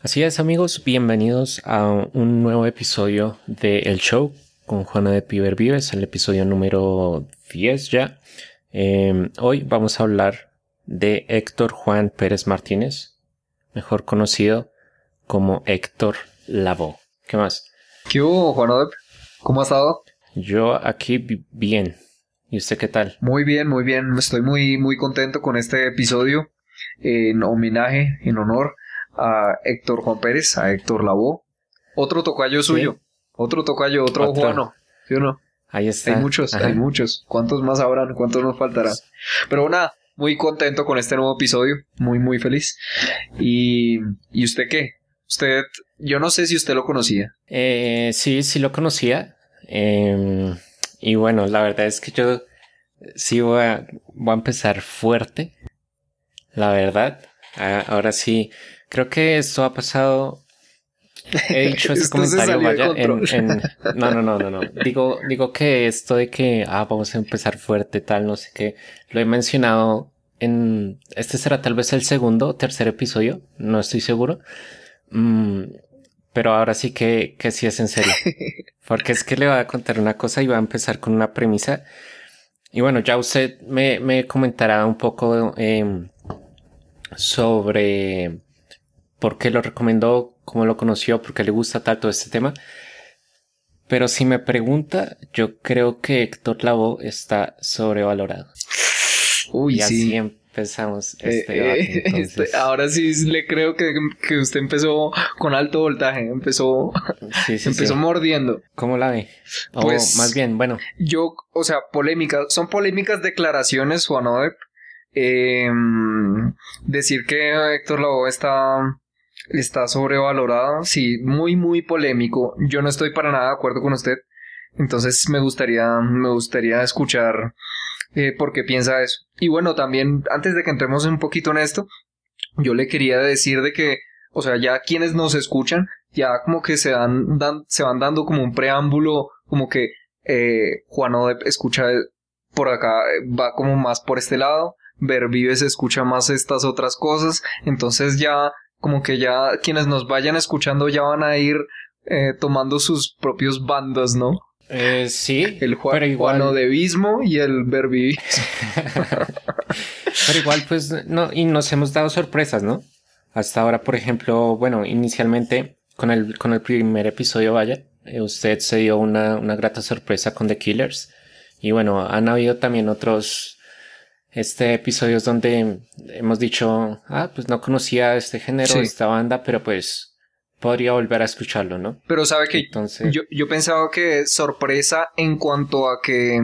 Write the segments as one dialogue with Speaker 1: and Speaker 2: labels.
Speaker 1: Así es amigos, bienvenidos a un nuevo episodio de El Show con Juana de Piber Vives, el episodio número 10 ya. Em, hoy vamos a hablar de Héctor Juan Pérez Martínez, mejor conocido como Héctor Lavoe. ¿Qué más?
Speaker 2: ¿Qué hubo, Juan ¿Cómo ha estado?
Speaker 1: Yo aquí bien. ¿Y usted qué tal?
Speaker 2: Muy bien, muy bien. Estoy muy, muy contento con este episodio en homenaje, en honor a Héctor Juan Pérez, a Héctor Lavoe. Otro tocayo suyo. Otro tocayo, otro, Juano. ¿Sí o no?
Speaker 1: Ahí está.
Speaker 2: Hay muchos, hay muchos. ¿Cuántos más habrán? ¿Cuántos nos faltarán? Pero nada, muy contento con este nuevo episodio. Muy, muy feliz. ¿Y, ¿y usted qué? Usted, yo no sé si usted lo conocía.
Speaker 1: Eh, sí, sí lo conocía. Em, y bueno, la verdad es que yo sí voy a, voy a empezar fuerte. La verdad. Ah, ahora sí, Creo que esto ha pasado. He dicho ese comentario, vaya, en, No, no, no, no, no. Digo, digo que esto de que, ah, vamos a empezar fuerte, tal, no sé qué. Lo he mencionado en. Este será tal vez el segundo o tercer episodio, no estoy seguro. Mm, pero ahora sí que, que sí es en serio. Porque es que le voy a contar una cosa y voy a empezar con una premisa. Y bueno, ya usted me, me comentará un poco eh, sobre por qué lo recomendó, cómo lo conoció, por qué le gusta tanto este tema. Pero si me pregunta, yo creo que Héctor Lavoe está sobrevalorado.
Speaker 2: Uy,
Speaker 1: y así empezamos eh, este debate.
Speaker 2: Eh, este, ahora sí le creo que, usted empezó con alto voltaje, empezó, empezó mordiendo.
Speaker 1: ¿Cómo la ve? pues, más bien, bueno.
Speaker 2: Yo, o sea, polémicas, son polémicas declaraciones, Juan eh, decir que Héctor Lavoe está está sobrevalorado, sí, muy, muy polémico. Yo no estoy para nada de acuerdo con usted. Entonces me gustaría, me gustaría escuchar eh, por qué piensa eso. Y bueno, también antes de que entremos un poquito en esto, yo le quería decir de que, o sea, ya quienes nos escuchan, ya como que se, dan, se van dando como un preámbulo, como que eh, Juan Odep escucha por acá, va como más por este lado, Ver Vives escucha más estas otras cosas, entonces ya como que ya quienes nos vayan escuchando ya van a ir eh, tomando sus propios bandos, ¿no?
Speaker 1: Eh, sí,
Speaker 2: el pero igual... y el verbivismo.
Speaker 1: pero igual, pues, no, y nos hemos dado sorpresas, ¿no? Hasta ahora, por ejemplo, bueno, inicialmente con el, con el primer episodio, vaya, eh, usted se dio una, una grata sorpresa con The Killers. Y bueno, han habido también otros, este episodio es donde hemos dicho, ah, pues no conocía este género, esta banda, pero pues podría volver a escucharlo, ¿no?
Speaker 2: Pero sabe que Entonces... yo, yo pensaba que sorpresa en cuanto a que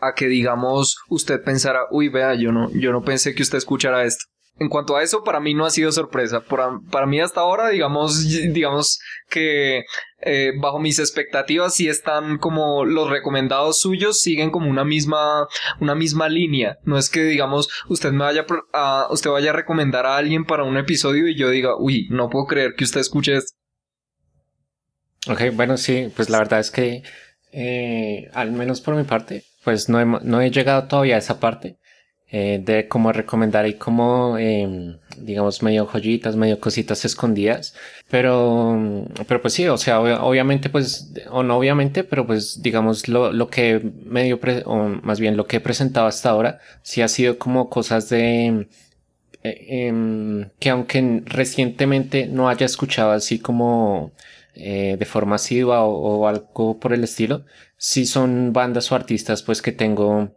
Speaker 2: a que digamos usted pensara, uy, vea, yo no, yo no pensé que usted escuchara esto en cuanto a eso, para mí no ha sido sorpresa. Para, para mí hasta ahora, digamos, digamos que eh, bajo mis expectativas sí están como los recomendados suyos siguen como una misma, una misma línea. No es que, digamos, usted me vaya a, usted vaya a recomendar a alguien para un episodio y yo diga, uy, no puedo creer que usted escuche esto.
Speaker 1: Ok, bueno, sí, pues la verdad es que, eh, al menos por mi parte, pues no no he llegado todavía a esa parte. Eh, de cómo recomendar y cómo, em, digamos, medio joyitas, medio cositas escondidas. Pero, pero pues sí, o sea, obviamente, pues, o no obviamente, pero pues, digamos, lo, lo que medio, o más bien lo que he presentado hasta ahora, sí ha sido como cosas de, eh, em, que aunque recientemente no haya escuchado así como eh, de forma asidua o, o algo por el estilo, sí son bandas o artistas pues que tengo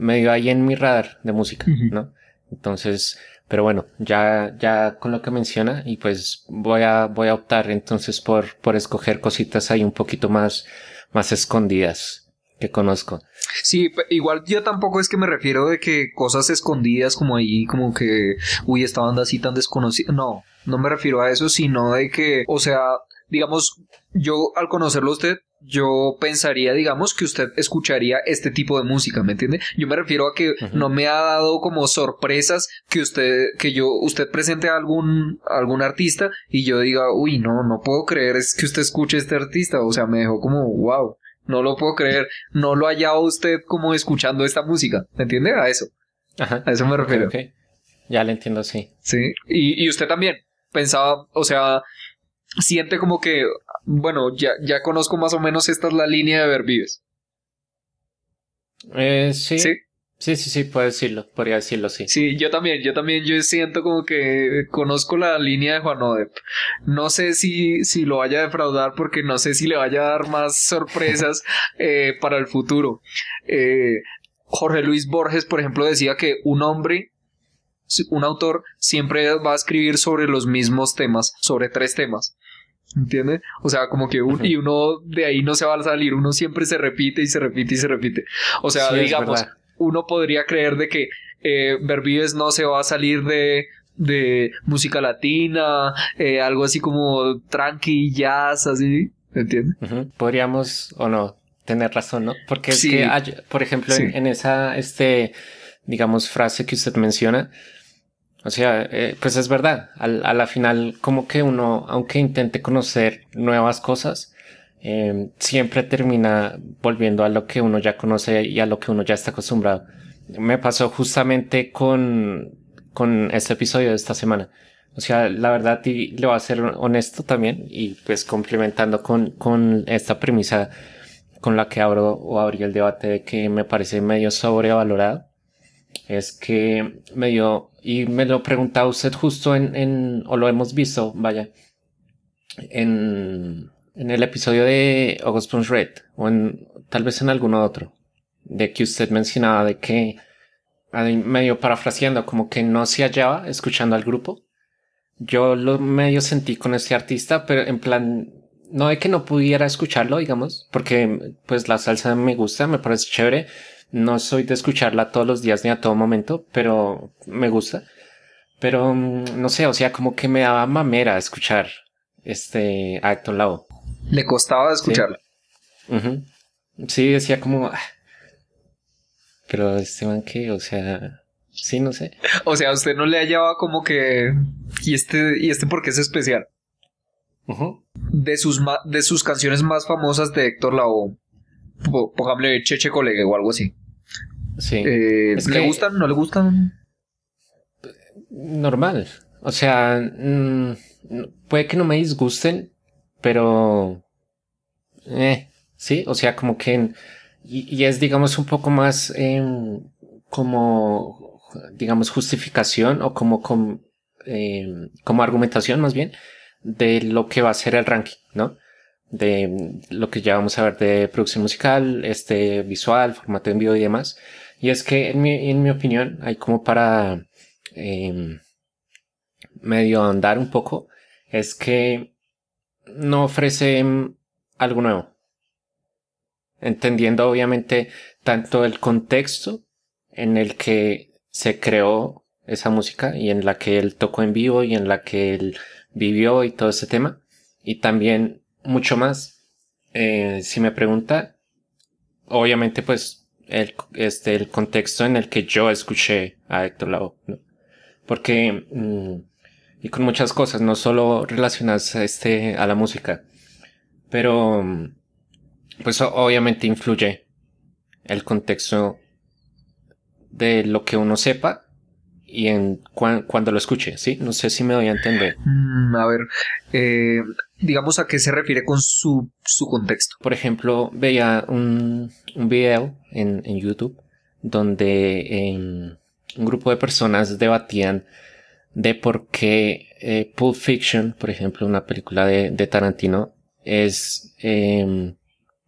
Speaker 1: medio ahí en mi radar de música, ¿no? Entonces, pero bueno, ya, ya con lo que menciona y pues voy a, voy a optar entonces por, por escoger cositas ahí un poquito más, más escondidas que conozco.
Speaker 2: Sí, igual yo tampoco es que me refiero de que cosas escondidas como ahí, como que, uy, esta banda así tan desconocida. No, no me refiero a eso, sino de que, o sea, digamos, yo al conocerlo a usted, yo pensaría, digamos, que usted escucharía este tipo de música, ¿me entiende? Yo me refiero a que no me ha dado como sorpresas que usted, que yo, usted presente a algún, algún artista y yo diga, uy, no, no puedo creer es que usted escuche a este artista, o sea, me dejó como, wow, no lo puedo creer, no lo haya usted como escuchando esta música, ¿me entiende? A eso. A eso me refiero.
Speaker 1: Ya le entiendo, sí.
Speaker 2: Sí, y, y usted también. pensaba, o sea, siente como que, bueno, ya, ya conozco más o menos esta es la línea de Vervives.
Speaker 1: Eh, sí. Sí. Sí, sí, sí, puedo decirlo, podría decirlo, sí.
Speaker 2: Sí, yo también, yo también, yo siento como que conozco la línea de Juan Odep. No sé si, si lo vaya a defraudar porque no sé si le vaya a dar más sorpresas eh, para el futuro. Eh, Jorge Luis Borges, por ejemplo, decía que un hombre, un autor, siempre va a escribir sobre los mismos temas, sobre tres temas. ¿Entiendes? O sea, como que y uno de ahí no se va a salir, uno siempre se repite y se repite y se repite. O sea, digamos, uno podría creer de que eh, no se va a salir de, de música latina, eh, algo así como tranqui, jazz, así, ¿entiendes?
Speaker 1: Podríamos o no tener razón, ¿no? Porque es que, por ejemplo, en, esa, este, digamos, frase que usted menciona, o sea, eh, pues es verdad, al, a la final, como que uno, aunque intente conocer nuevas cosas, Em, siempre termina volviendo a lo que uno ya conoce y a lo que uno ya está acostumbrado. Me pasó justamente con, con este episodio de esta semana. O sea, la verdad, y le voy a ser honesto también, y pues complementando con, con esta premisa con la que abro o abrí el debate de que me parece medio sobrevalorado, es que medio, y me lo preguntaba usted justo en, en, o lo hemos visto, vaya, en, en el episodio de August Punch Red, o en, tal vez en alguno otro, de que usted mencionaba de que, medio parafraseando, como que no se hallaba escuchando al grupo. Yo lo medio sentí con este artista, pero en plan, no de que no pudiera escucharlo, digamos, porque pues la salsa me gusta, me parece chévere. No soy de escucharla todos los días ni a todo momento, pero me gusta. Pero mm, no sé, o sea, como que me daba mamera escuchar este a Héctor
Speaker 2: le costaba escucharlo.
Speaker 1: Sí, decía como... Ah, pero este man que, o sea... Sí, no sé.
Speaker 2: O sea, usted no le hallaba como que... ¿Y este, y este por qué es especial? de, sus de sus canciones más famosas de Héctor Lavoe. Póngame Cheche Colega o algo así. Sí. Eh, ¿Le gustan? ¿No le gustan?
Speaker 1: Normal. O sea, mm, puede que no me disgusten, pero... Eh, sí, o sea, como que... Y, es, digamos, un poco más em, como, digamos, justificación o como, como, em, como argumentación más bien de lo que va a ser el ranking, ¿no? De lo que ya vamos a ver de producción musical, este visual, formato en vivo y demás. Y es que, en mi, en mi opinión, hay como para eh, medio andar un poco, es que no ofrece algo nuevo. Entendiendo obviamente tanto el contexto en el que se creó esa música y en la que él tocó en vivo y en la que él vivió y todo ese tema. Y también mucho más. Eh, si me pregunta, obviamente pues el, este, el contexto en el que yo escuché a Héctor Lavoe, Porque mm, y con muchas cosas, no solo relacionadas a, este, a la música. Pero, pues obviamente influye el contexto de lo que uno sepa y en cuando lo escuche, ¿sí? No sé si me doy a entender.
Speaker 2: Mm, a ver, eh, digamos a qué se refiere con su, su contexto.
Speaker 1: Por ejemplo, veía un, un video en, en YouTube donde em, un grupo de personas debatían de por qué eh, Pulp Fiction, por ejemplo, una película de, de Tarantino, es eh,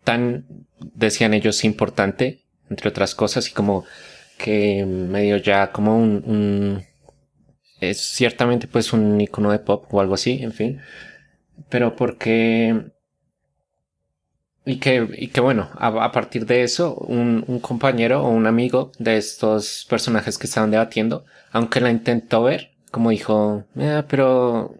Speaker 1: tan, decían ellos, importante, entre otras cosas, y como que medio ya como un, es ciertamente pues un icono de pop o algo así, en fin, pero porque y que, y que bueno, a, partir de eso, un, compañero o un amigo de estos personajes que estaban debatiendo, aunque la intentó ver, como dijo, eh, pero,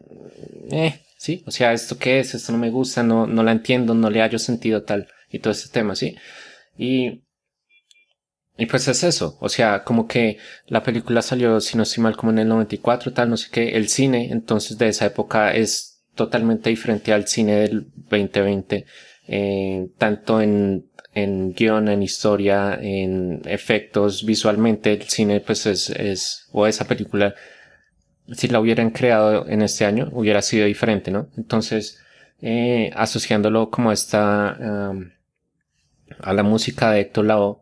Speaker 1: eh, sí, o sea, ¿esto qué es? Esto no me gusta, no, no la entiendo, no le hallo sentido tal, y todo ese tema, sí. Y, y pues es eso, o sea, como que la película salió, si no estoy mal, como en el 94, tal, no sé qué, el cine, entonces de esa época es totalmente diferente al cine del 2020, eh, tanto en, en guion, en historia, en efectos, visualmente, el cine pues es, es, o esa película si la hubieran creado en este año, hubiera sido diferente, ¿no? Entonces, eh, asociándolo como esta a la música de Héctor Lavoe,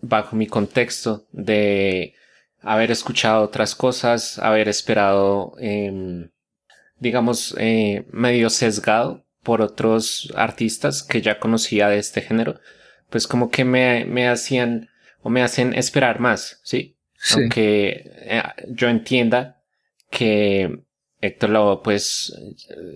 Speaker 1: bajo mi contexto de haber escuchado otras cosas, haber esperado, em, digamos, eh, medio sesgado por otros artistas que ya conocía de este género, pues como que me, me hacían o me hacen esperar más, ¿sí? Aunque eh, yo entienda que Héctor Lavoe pues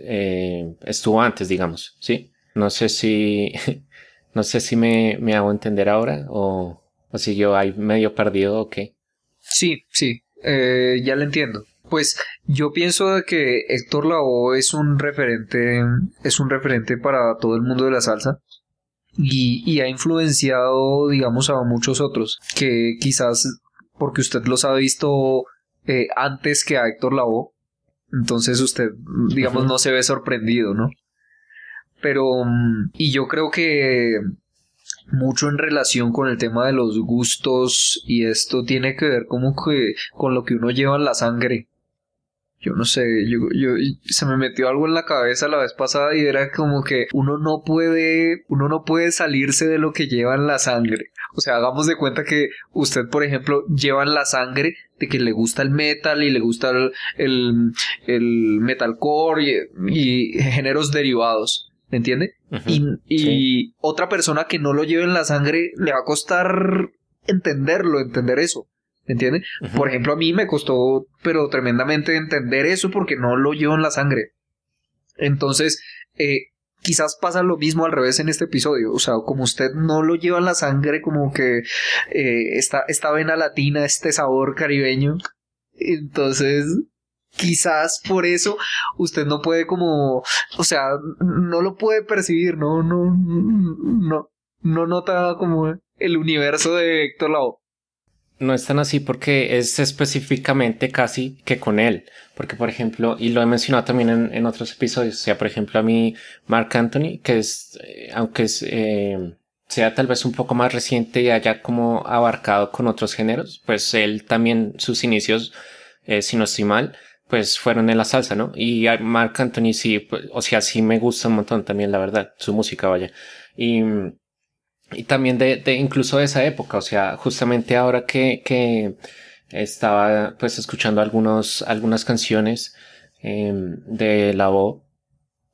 Speaker 1: eh, estuvo antes, digamos, ¿sí? No sé si, no sé si me, me hago entender ahora o, o si yo hay medio perdido o qué.
Speaker 2: Sí, sí, eh, ya lo entiendo. Pues yo pienso que Héctor Lavoe es un referente, es un referente para todo el mundo de la salsa y, y ha influenciado, digamos, a muchos otros que quizás porque usted los ha visto eh, antes que a Héctor Lavoe, entonces usted, digamos, no se ve sorprendido, ¿no? Pero, mm, y yo creo que mucho en relación con el tema de los gustos y esto tiene que ver como que con lo que uno lleva en la sangre. Yo no sé, yo, se me metió algo en la cabeza la vez pasada y era como que uno no puede, uno no puede salirse de lo que lleva en la sangre. O sea, hagamos de cuenta que usted, por ejemplo, lleva en la sangre de que le gusta el metal y le gusta el, el, el metalcore y, y géneros derivados. ¿Me entiende? y, otra persona que no lo lleve en la sangre le va a costar entenderlo, entender eso. ¿Me entiende? Por ejemplo, a mí me costó, pero tremendamente entender eso porque no lo llevo en la sangre. Entonces, eh, quizás pasa lo mismo al revés en este episodio. O sea, como usted no lo lleva en la sangre, como que eh, esta, esta vena latina, este sabor caribeño. Entonces, quizás por eso usted no puede como, o sea, no lo puede percibir, no, no, no, no nota como el universo de Héctor Lavoe.
Speaker 1: No es tan así porque es específicamente casi que con él. Porque, por ejemplo, y lo he mencionado también en, otros episodios, o sea, por ejemplo, a mí, Mark Anthony, que es, eh, aunque eh, sea tal vez un poco más reciente y haya como abarcado con otros géneros, pues él también, sus inicios, eh, si no estoy mal, pues fueron en la salsa, ¿no? Y Mark Anthony sí, pues, o sea, sí me gusta un montón también, la verdad, su música, vaya. Y, y también de, de incluso de esa época, o sea, justamente ahora que, que estaba pues escuchando algunos, algunas canciones eh, de la voz,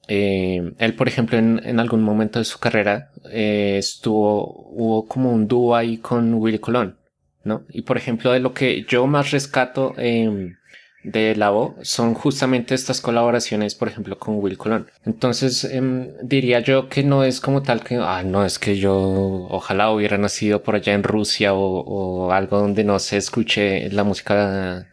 Speaker 1: eh, él, por ejemplo, en, en, algún momento de su carrera eh, estuvo, hubo como un dúo ahí con Willy Colón, ¿no? Y por ejemplo, de lo que yo más rescato, eh, de la voz son justamente estas colaboraciones, por ejemplo, con Will Colón. Entonces, em, diría yo que no es como tal que, ah, no, es que yo ojalá hubiera nacido por allá en Rusia o, o algo donde no se escuche la música,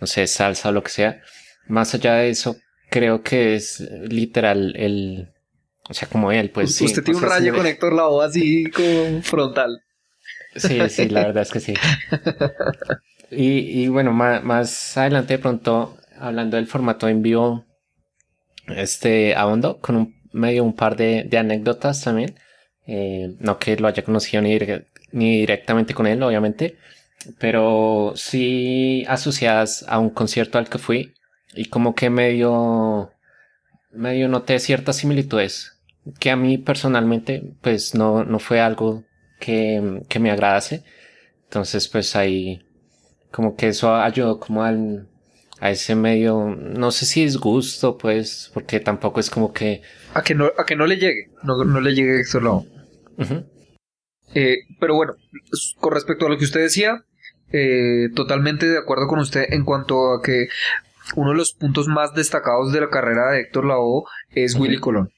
Speaker 1: no sé, salsa o lo que sea. Más allá de eso, creo que es literal el, o sea, como él, pues
Speaker 2: sí. Usted tiene un rayo con Héctor Lavoe así como frontal.
Speaker 1: Sí, sí, la verdad es que sí. Y, y bueno, más, más, adelante de pronto, hablando del formato en vivo, este ahondo con un medio un par de, de anécdotas también. Eh, no que lo haya conocido ni, ni directamente con él, obviamente, pero sí asociadas a un concierto al que fui y como que medio, medio noté ciertas similitudes que a mí personalmente pues no, no fue algo que, que me agradase. Entonces pues ahí como que eso ayudó como al, a ese medio, no sé si es gusto, pues, porque tampoco es como que...
Speaker 2: A que no, a que no le llegue, no, no le llegue Héctor Lavoe. eh, pero bueno, con respecto a lo que usted decía, eh, totalmente de acuerdo con usted en cuanto a que uno de los puntos más destacados de la carrera de Héctor Lavoe es Willy Colón.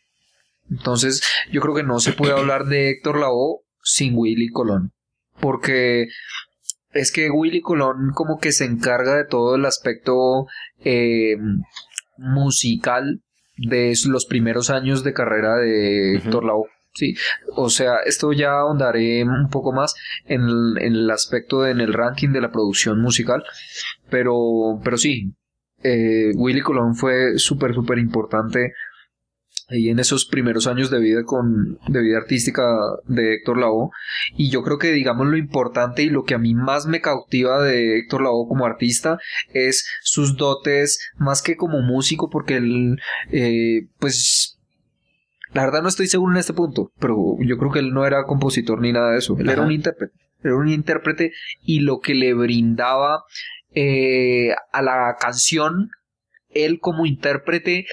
Speaker 2: Entonces, yo creo que no se puede hablar de Héctor Lavoe sin Willy Colón. Porque es que Willy Colón como que se encarga de todo el aspecto eh, musical de los primeros años de carrera de Héctor Lavoe. Sí, o sea, esto ya ahondaré un poco más en el, aspecto de, en el ranking de la producción musical, pero, pero sí, eh, Willy Colón fue súper, súper importante ahí en esos primeros años de vida con de vida artística de Héctor Lavoe. Y yo creo que digamos lo importante y lo que a mí más me cautiva de Héctor Lavoe como artista es sus dotes más que como músico porque él eh, pues la verdad no estoy seguro en este punto pero yo creo que él no era compositor ni nada de eso. Él era un intérprete era un intérprete y lo que le brindaba eh, a la canción él como intérprete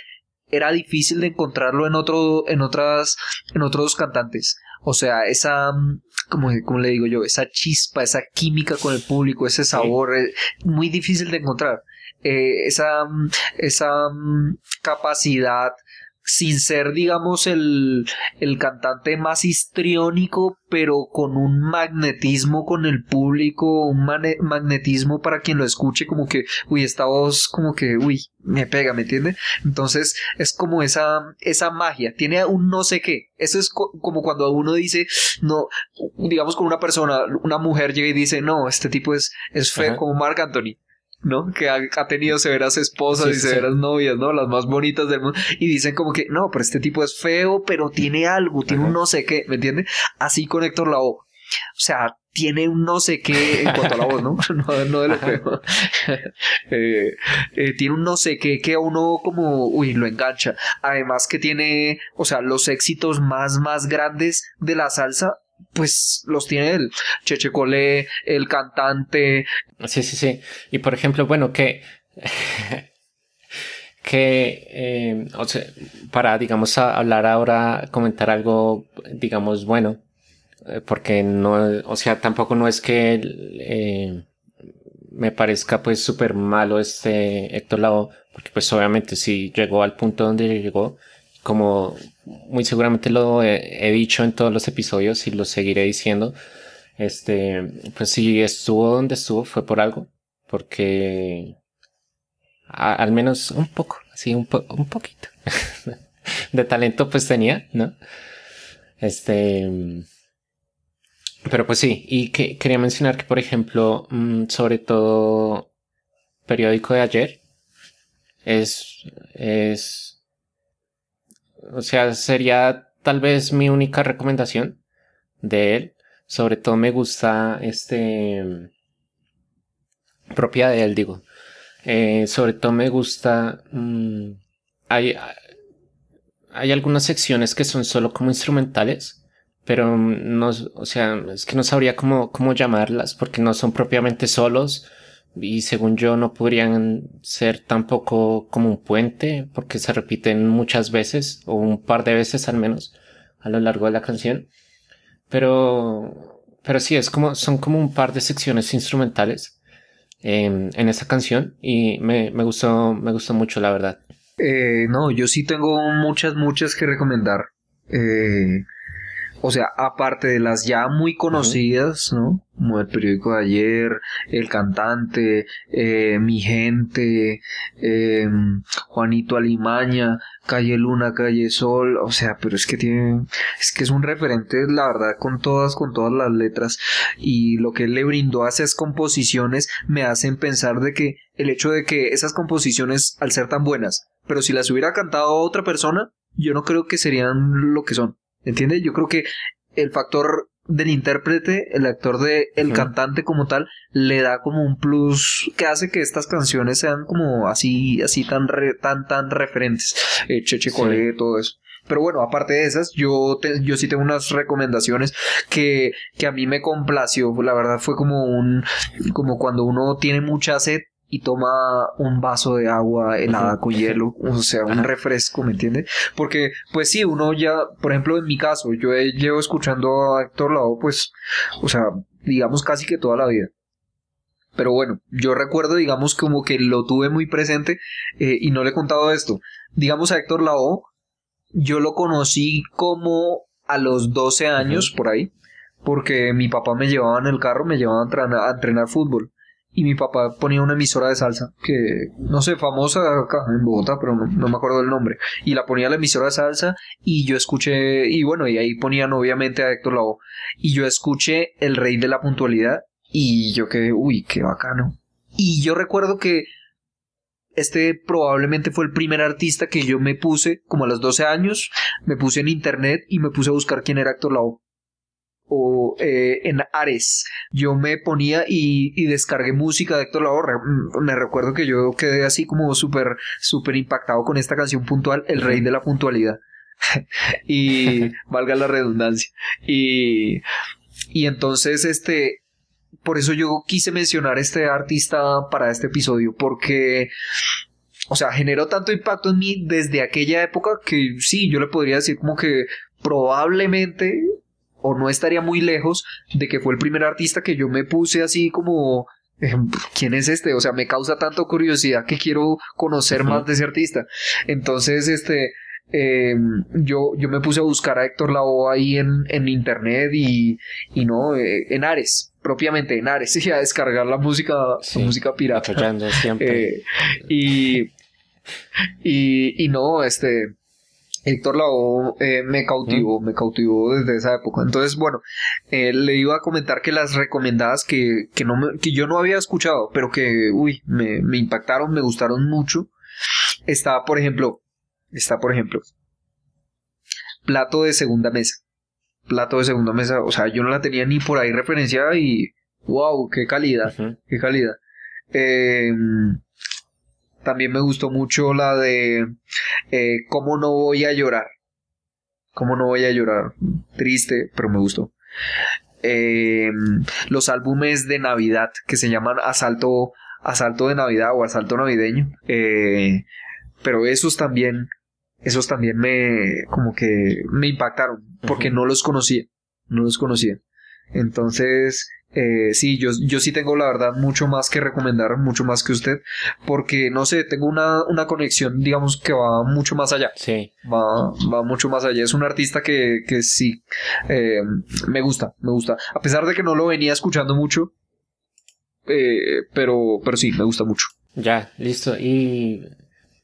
Speaker 2: era difícil de encontrarlo en otro, en otras, en otros cantantes. O sea, esa, mm, como, como le digo yo, esa chispa, esa química con el público, ese sabor, eh, muy difícil de encontrar. Eh, esa, mm, esa mm, capacidad sin ser, digamos, el, el cantante más histriónico, pero con un magnetismo con el público, un magnetismo para quien lo escuche, como que, uy, esta voz, como que, uy, me pega, ¿me entiende? Entonces, es como esa, esa magia, tiene un no sé qué. Eso es como cuando uno dice, no, digamos, con una persona, una mujer llega y dice, no, este tipo es, es feo, como Mark Anthony. ¿No? Que ha, tenido severas esposas y severas novias, ¿no? Las más bonitas del mundo. Y dicen como que, no, pero este tipo es feo, pero tiene algo, tiene un no sé qué, ¿me entiendes? Así con Héctor Lavoe. O sea, tiene un no sé qué en cuanto a la voz, ¿no? no, de lo feo. Eh, eh, tiene un no sé qué que a uno como, uy, lo engancha. Además que tiene, o sea, los éxitos más, más grandes de la salsa pues los tiene el Cheche Colé, el cantante.
Speaker 1: Sí, sí, sí. Y por ejemplo, bueno, que. que, eh, o sea, para, digamos, hablar ahora, comentar algo, digamos, bueno, eh, porque no, o sea, tampoco no es que eh, me parezca pues súper malo este Héctor Lavoe, porque pues obviamente si llegó al punto donde llegó, como muy seguramente lo he, dicho en todos los episodios y lo seguiré diciendo, este, pues si estuvo donde estuvo fue por algo, porque al menos un poco, así un, un poquito de talento pues tenía, ¿no? Este, pero pues sí, y que, quería mencionar que por ejemplo, mm, sobre todo periódico de ayer, es, es o sea, sería tal vez mi única recomendación de él. Sobre todo me gusta este... propia de él, digo. Eh, sobre todo me gusta... Mm, hay, hay algunas secciones que son solo como instrumentales, pero no, o sea, es que no sabría cómo, cómo llamarlas porque no son propiamente solos y según yo no podrían ser tampoco como un puente porque se repiten muchas veces o un par de veces al menos a lo largo de la canción. Pero pero sí es como son como un par de secciones instrumentales en, en esa canción y me, me, gustó me gustó mucho la verdad.
Speaker 2: Eh, no yo sí tengo muchas muchas que recomendar. Eh, o sea, aparte de las ya muy conocidas, ¿no? Como el periódico de ayer, el cantante, eh, mi gente, eh, Juanito Alimaña, Calle Luna, Calle Sol, o sea, pero es que tiene, es que es un referente, la verdad, con todas, con todas las letras y lo que él le brindó a esas composiciones me hacen pensar de que el hecho de que esas composiciones, al ser tan buenas, pero si las hubiera cantado otra persona, yo no creo que serían lo que son. ¿Entiendes? Yo creo que el factor del intérprete, el actor de el cantante como tal, le da como un plus que hace que estas canciones sean como así, así tan tan tan referentes. Eh, Cheche Cole, todo eso. Pero bueno, aparte de esas, yo, yo sí tengo unas recomendaciones que, que a mí me complació. La verdad fue como un, como cuando uno tiene mucha sed y toma un vaso de agua helada con hielo, o sea, un refresco, ¿me entiendes? Porque, pues sí, uno ya, por ejemplo, en mi caso, yo llevo escuchando a Héctor Lavoe, pues, o sea, digamos casi que toda la vida. Pero bueno, yo recuerdo, digamos, como que lo tuve muy presente eh, y no le he contado esto. Digamos a Héctor Lavoe, yo lo conocí como a los 12 años, por ahí, porque mi papá me llevaba en el carro, me llevaba a entrenar fútbol y mi papá ponía una emisora de salsa que no sé, famosa acá en Bogotá, pero no, me acuerdo del nombre. Y la ponía la emisora de salsa y yo escuché, y bueno, y ahí ponían obviamente a Héctor Lavoe. Y yo escuché El Rey de la Puntualidad y yo quedé, uy, qué bacano. Y yo recuerdo que este probablemente fue el primer artista que yo me puse, como a los 12 años, me puse en internet y me puse a buscar quién era Héctor Lavoe o eh, en Ares. Yo me ponía y, y descargué música de Héctor Lavoe. Me recuerdo que yo quedé así como súper, súper impactado con esta canción puntual, El Rey de la Puntualidad. y valga la redundancia. Y, y entonces, este, por eso yo quise mencionar este artista para este episodio, porque, o sea, generó tanto impacto en mí desde aquella época que sí, yo le podría decir como que probablemente o no estaría muy lejos de que fue el primer artista que yo me puse así como ¿quién es este? O sea, me causa tanto curiosidad que quiero conocer más de ese artista. Entonces, este, em, yo, yo me puse a buscar a Héctor Lavoe ahí en, en internet y, y no, eh, en Ares, propiamente en Ares, y a descargar la música, la música pirata. Eh, y, y, y no, este, Héctor Lavoe eh, me cautivó, me cautivó desde esa época. Entonces, bueno, eh, le iba a comentar que las recomendadas que, que, no me, que yo no había escuchado, pero que, uy, me, me impactaron, me gustaron mucho. Está, por ejemplo, está, por ejemplo, plato de segunda mesa. Plato de segunda mesa, o sea, yo no la tenía ni por ahí referenciada y, wow, qué calidad, qué calidad. Eh, también me gustó mucho la de eh, ¿Cómo no voy a llorar? ¿Cómo no voy a llorar? Triste, pero me gustó. Eh, los álbumes de Navidad que se llaman Asalto, Asalto de Navidad o Asalto Navideño. Eh, pero esos también, esos también me, como que me impactaron porque no los conocía, no los conocía. Entonces, eh, sí, yo, yo sí tengo la verdad mucho más que recomendar, mucho más que usted, porque no sé, tengo una, una conexión, digamos, que va mucho más allá.
Speaker 1: Sí.
Speaker 2: Va, va mucho más allá. Es un artista que, que sí, eh, me gusta, me gusta. A pesar de que no lo venía escuchando mucho, eh, pero, pero sí, me gusta mucho.
Speaker 1: Ya, listo. Y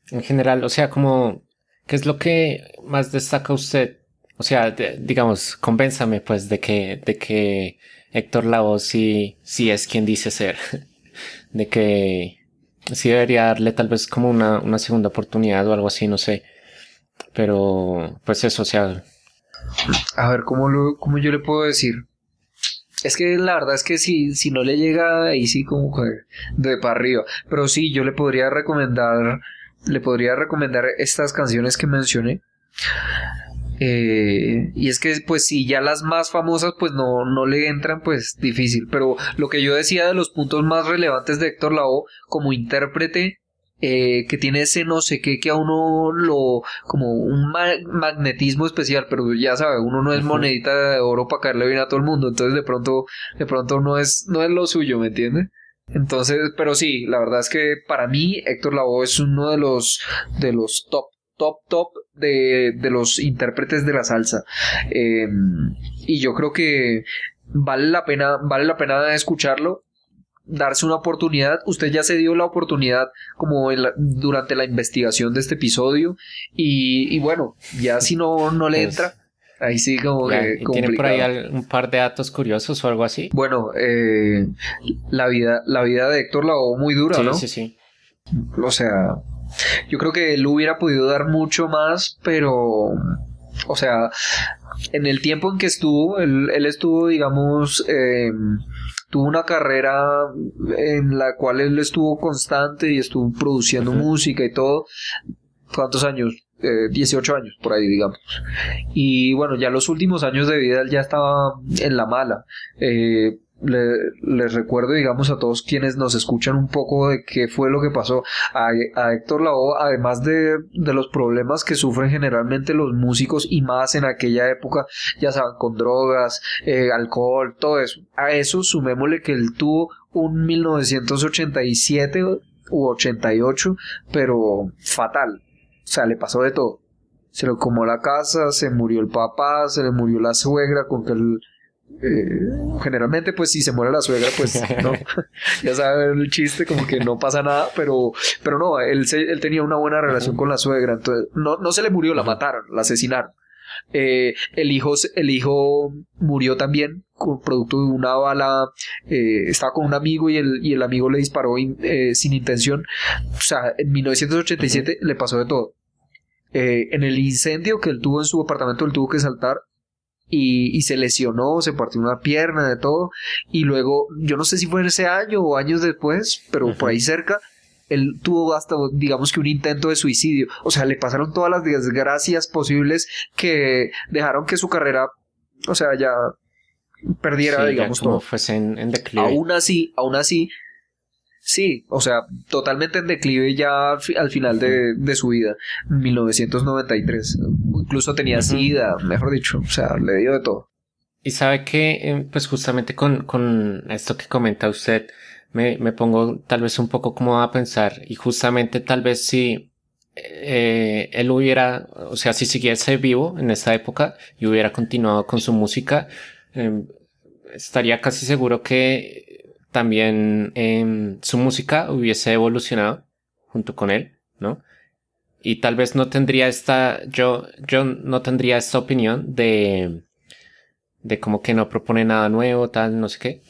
Speaker 1: en general, o sea, como, ¿qué es lo que más destaca usted? O sea, digamos, convénzame pues de que, de que Héctor Lavoe sí, sí es quien dice ser. de que sí debería darle tal vez como una, una segunda oportunidad o algo así, no sé. Pero, pues eso, o sea.
Speaker 2: A ver, ¿cómo, lo, cómo yo le puedo decir? Es que la verdad es que si, si no le llega ahí sí como de para arriba. Pero sí, yo le podría recomendar, le podría recomendar estas canciones que mencioné. Eh, y es que, pues, si ya las más famosas, pues no, no le entran, pues difícil. Pero lo que yo decía de los puntos más relevantes de Héctor Lavoe como intérprete, eh, que tiene ese no sé qué que a uno lo como un magnetismo especial pero ya sabe uno no es monedita de oro para caerle bien a todo el mundo entonces de pronto de pronto no es no es lo suyo me entiende entonces pero sí la verdad es que para mí Héctor Lavoe es uno de los de los top top, top de, de los intérpretes de la salsa. Em, y yo creo que vale la pena, vale la pena escucharlo darse una oportunidad. Usted ya se dio la oportunidad como durante la investigación de este episodio y, y bueno, ya si no, no le pues, entra, ahí sí como que...
Speaker 1: ¿Tiene por ahí un par de datos curiosos o algo así?
Speaker 2: Bueno, eh, la, vida, la vida de Héctor la muy dura, ¿no?
Speaker 1: Sí, sí.
Speaker 2: O sea, yo creo que él hubiera podido dar mucho más, pero, o sea, en el tiempo en que estuvo, él, estuvo, digamos, em, tuvo una carrera en la cual él estuvo constante y estuvo produciendo música y todo. ¿Cuántos años? Eh, 18 años, por ahí, digamos. Y bueno, ya los últimos años de vida él ya estaba en la mala. Eh, les recuerdo, digamos, a todos quienes nos escuchan un poco de qué fue lo que pasó. A, Héctor Lavoe, además de, de, los problemas que sufren generalmente los músicos y más en aquella época, ya saben, con drogas, eh, alcohol, todo eso. A eso sumémosle que él tuvo un 1987 u 88, pero fatal. O sea, le pasó de todo. Se lo comó la casa, se murió el papá, se le murió la suegra con que él eh, generalmente pues si se muere la suegra pues no ya saben el chiste como que no pasa nada pero pero no él, él tenía una buena relación con la suegra entonces no, no se le murió la mataron la asesinaron Eh, el, hijo, el hijo murió también con producto de una bala, eh, estaba con un amigo y el, y el amigo le disparó eh, sin intención. O sea, en 1987 le pasó de todo. en el incendio que él tuvo en su apartamento, él tuvo que saltar y, y, se lesionó, se partió una pierna, de todo. Y luego, yo no sé si fue en ese año o años después, pero por ahí cerca, él tuvo hasta, digamos que un intento de suicidio. O sea, le pasaron todas las desgracias posibles que dejaron que su carrera, o sea, ya perdiera, digamos,
Speaker 1: como todo. Fuese en, en declive.
Speaker 2: Aún así, aún así, Sí, o sea, totalmente en declive ya al final de, su vida, 1993. Incluso tenía sida, mejor dicho, o sea, le dio de todo.
Speaker 1: Y sabe que, eh, pues justamente con, con esto que comenta usted, me, me pongo tal vez un poco como a pensar, y justamente tal vez si eh, él hubiera, o sea, si siguiese vivo en esta época y hubiera continuado con su música, em, estaría casi seguro que también eh, su música hubiese evolucionado junto con él, ¿no? Y tal vez no tendría esta, yo, yo no tendría esta opinión de, de como que no propone nada nuevo, tal, no sé qué.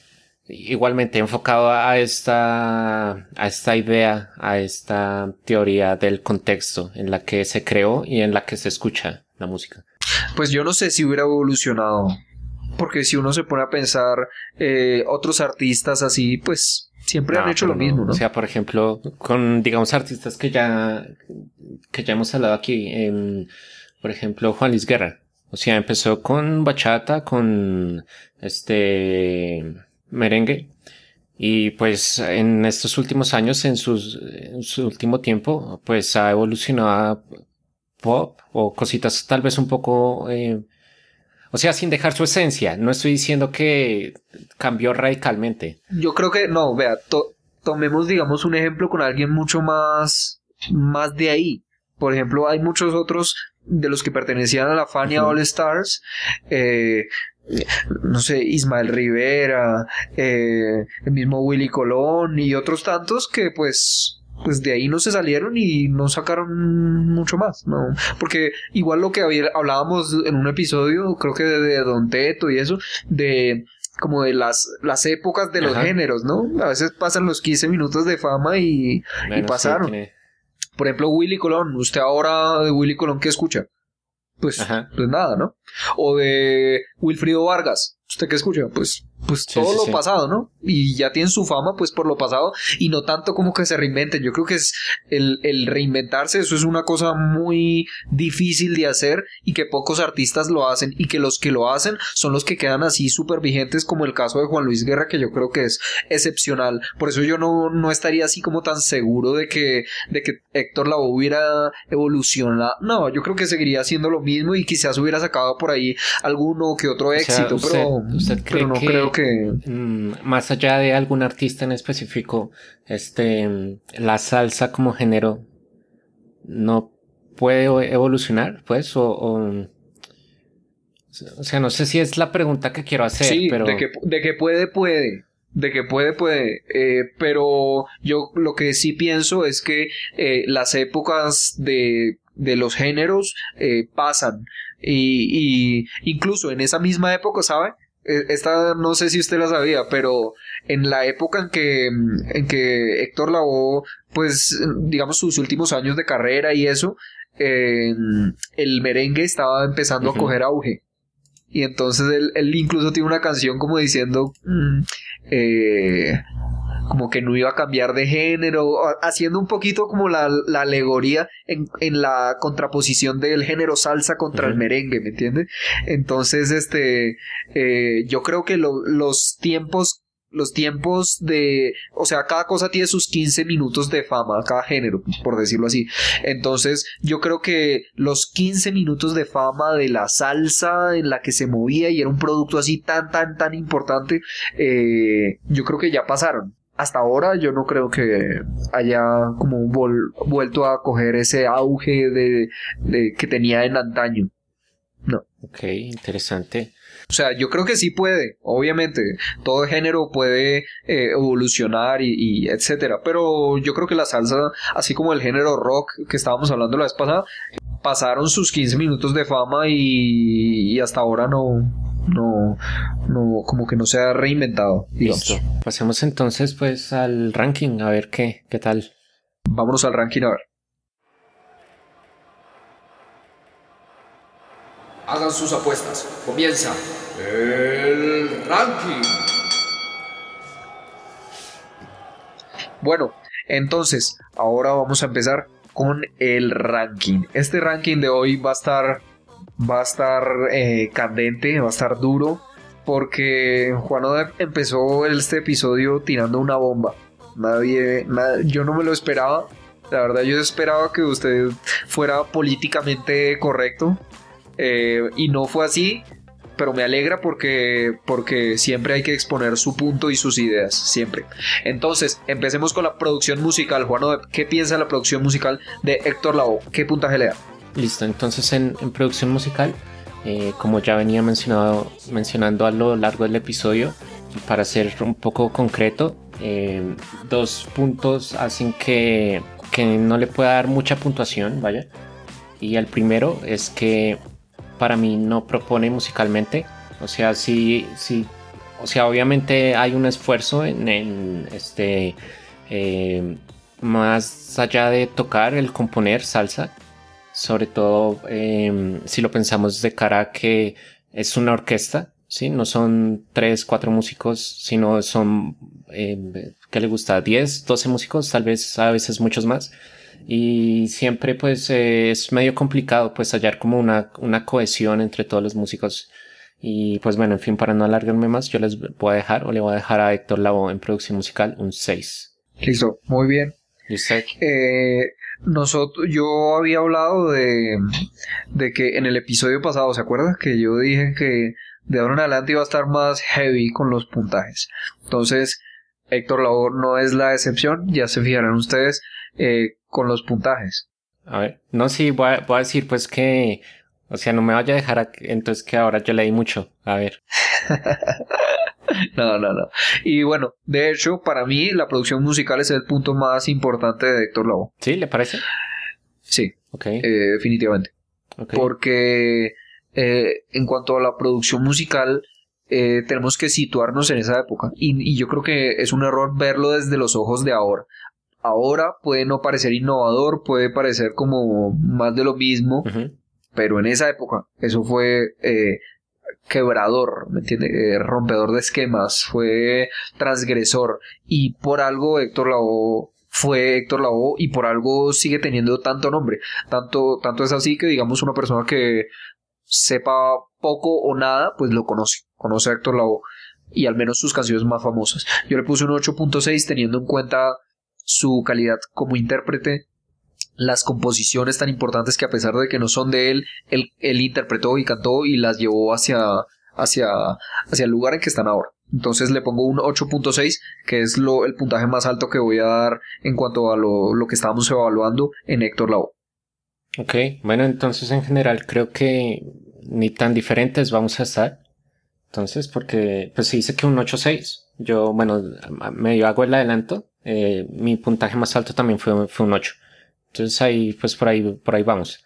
Speaker 1: Igualmente enfocado a esta, a esta idea, a esta teoría del contexto en la que se creó y en la que se escucha la música.
Speaker 2: Pues yo no sé si hubiera evolucionado porque si uno se pone a pensar, eh, otros artistas así, pues siempre han hecho lo mismo, ¿no?
Speaker 1: O sea, por ejemplo, con, digamos, artistas que ya, que ya hemos hablado aquí, por ejemplo, Juan Luis Guerra. O sea, empezó con bachata, con este merengue. Y pues en estos últimos años, en, sus, en su último tiempo, pues ha evolucionado a pop o cositas tal vez un poco eh, o sea, sin dejar su esencia. No estoy diciendo que cambió radicalmente.
Speaker 2: Yo creo que no, vea, tomemos, digamos, un ejemplo con alguien mucho más, más de ahí. Por ejemplo, hay muchos otros de los que pertenecían a la Fania All Stars. Eh, no sé, Ismael Rivera, eh, el mismo Willy Colón y otros tantos que pues pues de ahí no se salieron y no sacaron mucho más, ¿no? Porque igual lo que hablábamos en un episodio, creo que de, Don Teto y eso, de como de las, las épocas de los géneros, ¿no? A veces pasan los 15 minutos de fama y, pasaron. Por ejemplo, Willy Colón, usted ahora de Willy Colón, ¿qué escucha? Pues, pues nada, ¿no? O de Wilfrido Vargas, ¿usted qué escucha? Pues pues todo lo pasado, ¿no? Y ya tienen su fama pues por lo pasado y no tanto como que se reinventen. Yo creo que es el, el, reinventarse, eso es una cosa muy difícil de hacer y que pocos artistas lo hacen y que los que lo hacen son los que quedan así súper vigentes como el caso de Juan Luis Guerra que yo creo que es excepcional. Por eso yo no, no estaría así como tan seguro de que, de que Héctor Lavoe hubiera evolucionado. No, yo creo que seguiría haciendo lo mismo y quizás hubiera sacado por ahí alguno que otro éxito, pero, pero no creo que...
Speaker 1: Mm, más allá de algún artista en específico, este, la salsa como género no puede evolucionar, pues, o, o, sea, no sé si es la pregunta que quiero hacer, pero...
Speaker 2: De que, de que puede, puede. De que puede, puede. Eh, pero yo lo que sí pienso es que eh, las épocas de, de los géneros eh, pasan. Y, y, incluso en esa misma época, ¿sabe? E, esta no sé si usted la sabía, pero en la época en que, en que Héctor Lavoe, pues, digamos, sus últimos años de carrera y eso, el merengue estaba empezando a coger auge. Y entonces él, él, incluso tiene una canción como diciendo, mm, eh, como que no iba a cambiar de género, haciendo un poquito como la, alegoría en, la contraposición del género salsa contra el merengue, ¿me entiendes? Entonces, este, eh, yo creo que los tiempos los tiempos de, o sea, cada cosa tiene sus 15 minutos de fama, cada género, por decirlo así. Entonces, yo creo que los 15 minutos de fama de la salsa en la que se movía y era un producto así tan, tan, tan importante, eh, yo creo que ya pasaron hasta ahora yo no creo que haya como vuelto a coger ese auge de, que tenía en antaño. No.
Speaker 1: Ok, interesante.
Speaker 2: O sea, yo creo que sí puede, obviamente, todo género puede eh, evolucionar y, y, etcétera, pero yo creo que la salsa, así como el género rock que estábamos hablando la vez pasada, pasaron sus 15 minutos de fama y, y hasta ahora no, no, no, como que no se ha reinventado. Digamos.
Speaker 1: Listo. Pasemos entonces pues al ranking, a ver qué, qué tal.
Speaker 2: Vámonos al ranking a ver.
Speaker 3: Hagan sus apuestas. Comienza el ranking.
Speaker 2: Bueno, entonces, ahora vamos a empezar con el ranking. Este ranking de hoy va a estar, va a estar eh, candente, va a estar duro, porque Juan Odep empezó este episodio tirando una bomba. Nadie, yo no me lo esperaba. La verdad, yo esperaba que usted fuera políticamente correcto. Eh, y no fue así, pero me alegra porque, porque siempre hay que exponer su punto y sus ideas, siempre. Entonces, empecemos con la producción musical. Juan, ¿qué piensa la producción musical de Héctor Lavoe? ¿Qué puntaje le da?
Speaker 1: Listo, entonces en, producción musical, eh, como ya venía mencionado, mencionando a lo largo del episodio, para ser un poco concreto, eh, dos puntos hacen que, que no le pueda dar mucha puntuación, vaya. Y el primero es que para mí no propone musicalmente. O sea, sí, sí, o sea, obviamente hay un esfuerzo en, en este, eh, más allá de tocar, el componer salsa, sobre todo eh, si lo pensamos de cara a que es una orquesta, ¿sí? No son tres, cuatro músicos, sino son, eh, ¿qué le gusta? 10, 12 músicos, tal vez a veces muchos más y siempre pues eh, es medio complicado pues hallar como una, una cohesión entre todos los músicos y pues bueno, en fin, para no alargarme más, yo les voy a dejar o le voy a dejar a Héctor Lavoe en producción musical un 6.
Speaker 2: Listo, muy bien.
Speaker 1: ¿Listo?
Speaker 2: Eh, nosotros, yo había hablado de, de que en el episodio pasado, ¿se acuerda? Que yo dije que de ahora en adelante iba a estar más heavy con los puntajes. Entonces, Héctor Lavoe no es la excepción, ya se fijarán ustedes. Eh, con los puntajes.
Speaker 1: A ver, no, sí, voy a, voy a, decir pues que, o sea, no me vaya a dejar a, entonces que ahora yo leí mucho. A ver.
Speaker 2: no, no, no. Y bueno, de hecho, para mí la producción musical es el punto más importante de Héctor Lavoe.
Speaker 1: ¿Sí? ¿Le parece?
Speaker 2: Sí.
Speaker 1: Ok.
Speaker 2: Eh, definitivamente.
Speaker 1: okay.
Speaker 2: Porque eh, en cuanto a la producción musical, eh, tenemos que situarnos en esa época. Y, y yo creo que es un error verlo desde los ojos de ahora ahora puede no parecer innovador, puede parecer como más de lo mismo,
Speaker 1: uh -huh.
Speaker 2: pero en esa época eso fue eh, quebrador, ¿me entiende? Eh, rompedor de esquemas, fue transgresor y por algo Héctor Lavoe fue Héctor Lavoe y por algo sigue teniendo tanto nombre, tanto, tanto es así que digamos una persona que sepa poco o nada, pues lo conoce, conoce a Héctor Lavoe y al menos sus canciones más famosas. Yo le puse un 8.6 teniendo en cuenta su calidad como intérprete, las composiciones tan importantes que a pesar de que no son de él, él, él interpretó y cantó y las llevó hacia, hacia, hacia el lugar en que están ahora. Entonces le pongo un 8.6, que es lo, el puntaje más alto que voy a dar en cuanto a lo, lo que estábamos evaluando en Héctor Lavoe.
Speaker 1: Ok, bueno, entonces en general creo que ni tan diferentes vamos a estar. Entonces, porque pues se dice que un 8.6. Yo, bueno, medio hago el adelanto eh, mi puntaje más alto también fue, fue, un 8. Entonces ahí, pues por ahí, por ahí vamos.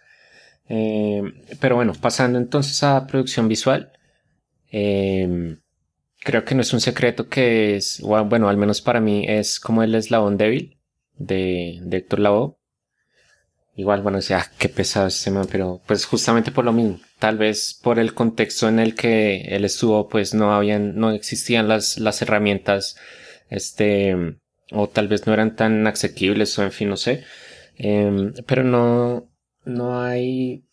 Speaker 1: Eh, pero bueno, pasando entonces a producción visual. Eh, creo que no es un secreto que es, bueno, al menos para mí es como el eslabón débil de, de Héctor Lavoe. Igual, bueno, o sea, qué pesado ese man, pero pues justamente por lo mismo. Tal vez por el contexto en el que él estuvo, pues no habían, no existían las, las herramientas, este, o tal vez no eran tan asequibles o en fin, no sé. Eh, pero no, no hay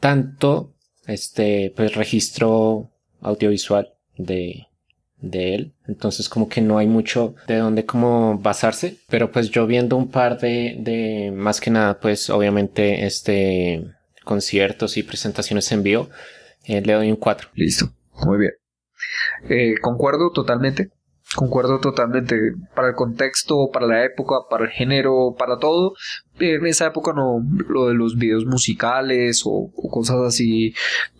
Speaker 1: tanto, este, pues registro audiovisual de, de él. Entonces como que no hay mucho de dónde como basarse. Pero pues yo viendo un par de, de más que nada, pues obviamente este conciertos y presentaciones en vivo, eh, le doy un 4.
Speaker 2: Listo, muy bien. Eh, concuerdo totalmente concuerdo totalmente. Para el contexto, para la época, para el género, para todo. En esa época no, lo de los videos musicales o, cosas así,